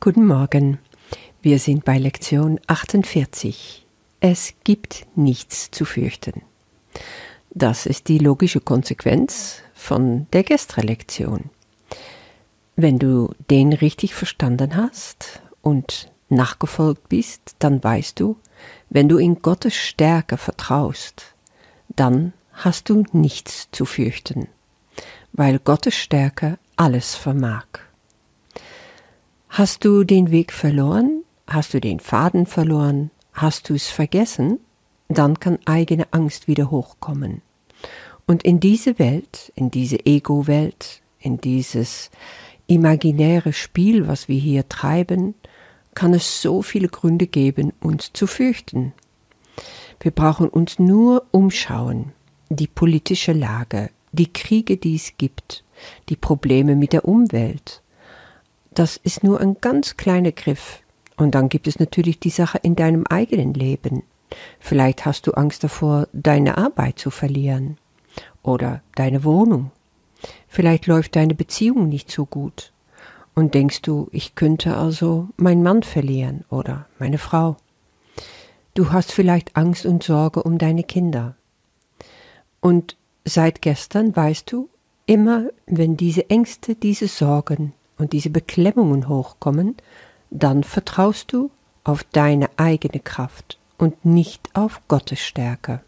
Guten Morgen. Wir sind bei Lektion 48. Es gibt nichts zu fürchten. Das ist die logische Konsequenz von der gestrigen Lektion. Wenn du den richtig verstanden hast und nachgefolgt bist, dann weißt du, wenn du in Gottes Stärke vertraust, dann hast du nichts zu fürchten, weil Gottes Stärke alles vermag. Hast du den Weg verloren? Hast du den Faden verloren? Hast du es vergessen? Dann kann eigene Angst wieder hochkommen. Und in diese Welt, in diese Ego-Welt, in dieses imaginäre Spiel, was wir hier treiben, kann es so viele Gründe geben, uns zu fürchten. Wir brauchen uns nur umschauen, die politische Lage, die Kriege, die es gibt, die Probleme mit der Umwelt. Das ist nur ein ganz kleiner Griff. Und dann gibt es natürlich die Sache in deinem eigenen Leben. Vielleicht hast du Angst davor, deine Arbeit zu verlieren oder deine Wohnung. Vielleicht läuft deine Beziehung nicht so gut und denkst du, ich könnte also meinen Mann verlieren oder meine Frau. Du hast vielleicht Angst und Sorge um deine Kinder. Und seit gestern weißt du, immer wenn diese Ängste, diese Sorgen und diese Beklemmungen hochkommen, dann vertraust du auf deine eigene Kraft und nicht auf Gottes Stärke.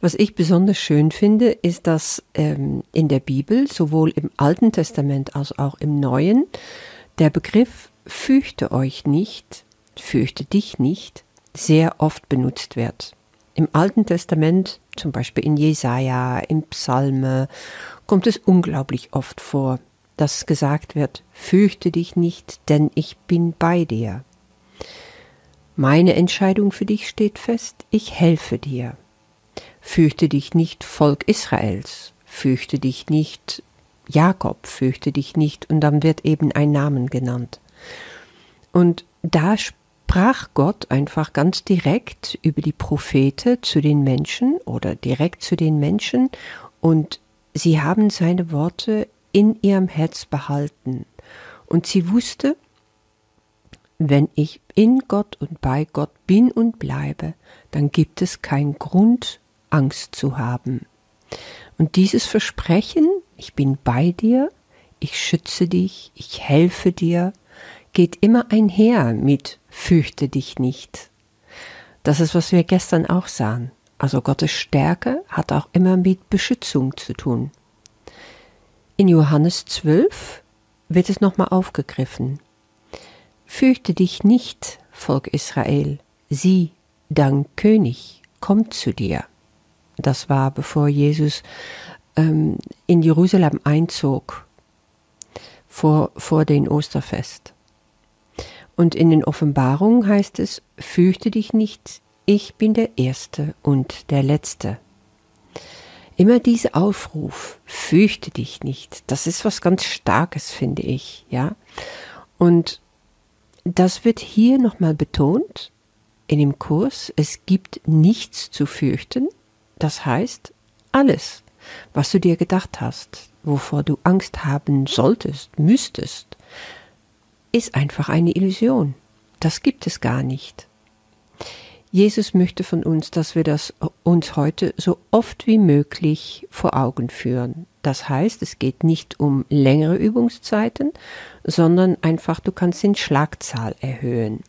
Was ich besonders schön finde, ist, dass ähm, in der Bibel, sowohl im Alten Testament als auch im Neuen, der Begriff fürchte euch nicht, fürchte dich nicht, sehr oft benutzt wird. Im Alten Testament, zum Beispiel in Jesaja, im Psalme, kommt es unglaublich oft vor, dass gesagt wird, fürchte dich nicht, denn ich bin bei dir. Meine Entscheidung für dich steht fest, ich helfe dir. Fürchte dich nicht, Volk Israels, fürchte dich nicht, Jakob, fürchte dich nicht, und dann wird eben ein Namen genannt. Und da sprach Gott einfach ganz direkt über die Prophete zu den Menschen oder direkt zu den Menschen und sie haben seine Worte in ihrem Herz behalten. Und sie wusste, wenn ich in Gott und bei Gott bin und bleibe, dann gibt es keinen Grund Angst zu haben. Und dieses Versprechen, ich bin bei dir, ich schütze dich, ich helfe dir, geht immer einher mit fürchte dich nicht. Das ist, was wir gestern auch sahen. Also Gottes Stärke hat auch immer mit Beschützung zu tun. In Johannes 12 wird es nochmal aufgegriffen. Fürchte dich nicht, Volk Israel, sieh, dein König kommt zu dir. Das war bevor Jesus ähm, in Jerusalem einzog, vor, vor den Osterfest. Und in den Offenbarungen heißt es, fürchte dich nicht, ich bin der Erste und der Letzte. Immer dieser Aufruf, fürchte dich nicht, das ist was ganz Starkes, finde ich, ja. Und das wird hier nochmal betont in dem Kurs, es gibt nichts zu fürchten, das heißt, alles, was du dir gedacht hast, wovor du Angst haben solltest, müsstest, ist einfach eine Illusion. Das gibt es gar nicht. Jesus möchte von uns, dass wir das uns heute so oft wie möglich vor Augen führen. Das heißt, es geht nicht um längere Übungszeiten, sondern einfach, du kannst den Schlagzahl erhöhen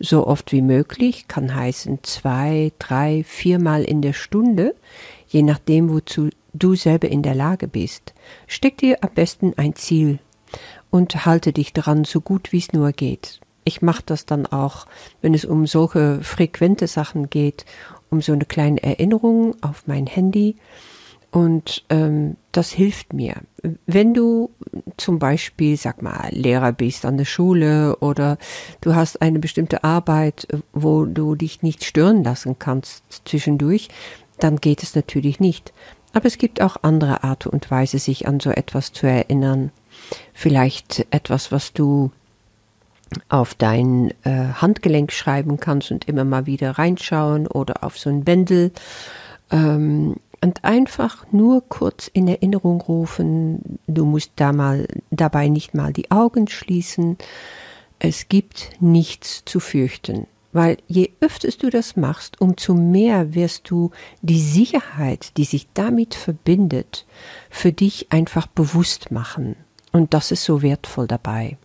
so oft wie möglich, kann heißen zwei, drei, viermal in der Stunde, je nachdem, wozu du selber in der Lage bist. Steck dir am besten ein Ziel und halte dich daran so gut wie es nur geht. Ich mache das dann auch, wenn es um solche frequente Sachen geht, um so eine kleine Erinnerung auf mein Handy und ähm, das hilft mir. Wenn du zum Beispiel, sag mal, Lehrer bist an der Schule oder du hast eine bestimmte Arbeit, wo du dich nicht stören lassen kannst zwischendurch, dann geht es natürlich nicht. Aber es gibt auch andere Art und Weise, sich an so etwas zu erinnern. Vielleicht etwas, was du auf dein äh, Handgelenk schreiben kannst und immer mal wieder reinschauen oder auf so ein Bändel. Ähm, Und einfach nur kurz in Erinnerung rufen, du musst da mal, dabei nicht mal die Augen schließen. Es gibt nichts zu fürchten. Weil je öfters du das machst, umso mehr wirst du die Sicherheit, die sich damit verbindet, für dich einfach bewusst machen. Und das ist so wertvoll dabei.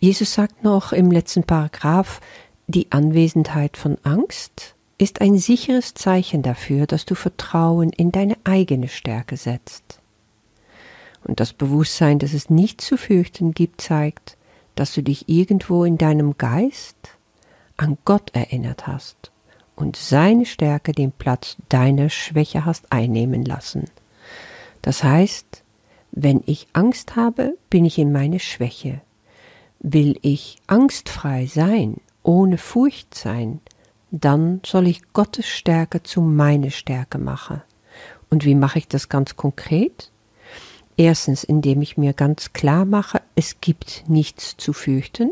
Jesus sagt noch im letzten Paragraph, die Anwesenheit von Angst ist ein sicheres Zeichen dafür, dass du Vertrauen in deine eigene Stärke setzt. Und das Bewusstsein, dass es nichts zu fürchten gibt, zeigt, dass du dich irgendwo in deinem Geist an Gott erinnert hast und seine Stärke den Platz deiner Schwäche hast einnehmen lassen. Das heißt, wenn ich Angst habe, bin ich in meine Schwäche. Will ich angstfrei sein, ohne Furcht sein, dann soll ich Gottes Stärke zu meiner Stärke machen. Und wie mache ich das ganz konkret? Erstens, indem ich mir ganz klar mache, es gibt nichts zu fürchten,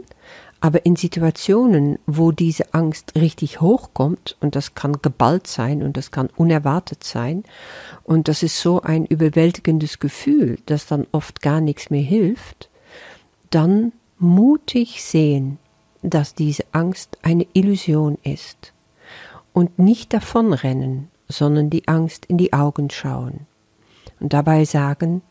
aber in Situationen, wo diese Angst richtig hochkommt, und das kann geballt sein und das kann unerwartet sein, und das ist so ein überwältigendes Gefühl, das dann oft gar nichts mehr hilft, dann mutig sehen, dass diese Angst eine Illusion ist und nicht davonrennen, sondern die Angst in die Augen schauen und dabei sagen,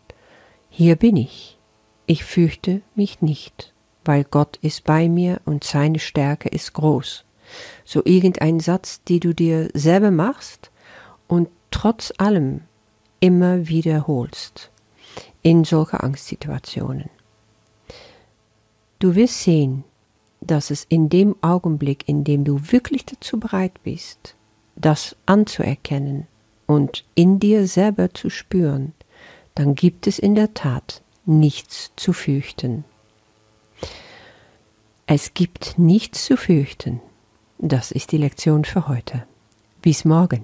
hier bin ich, ich fürchte mich nicht weil Gott ist bei mir und seine Stärke ist groß. So irgendein Satz, die du dir selber machst und trotz allem immer wiederholst in solche Angstsituationen. Du wirst sehen, dass es in dem Augenblick, in dem du wirklich dazu bereit bist, das anzuerkennen und in dir selber zu spüren, dann gibt es in der Tat nichts zu fürchten. Es gibt nichts zu fürchten. Das ist die Lektion für heute. Bis morgen.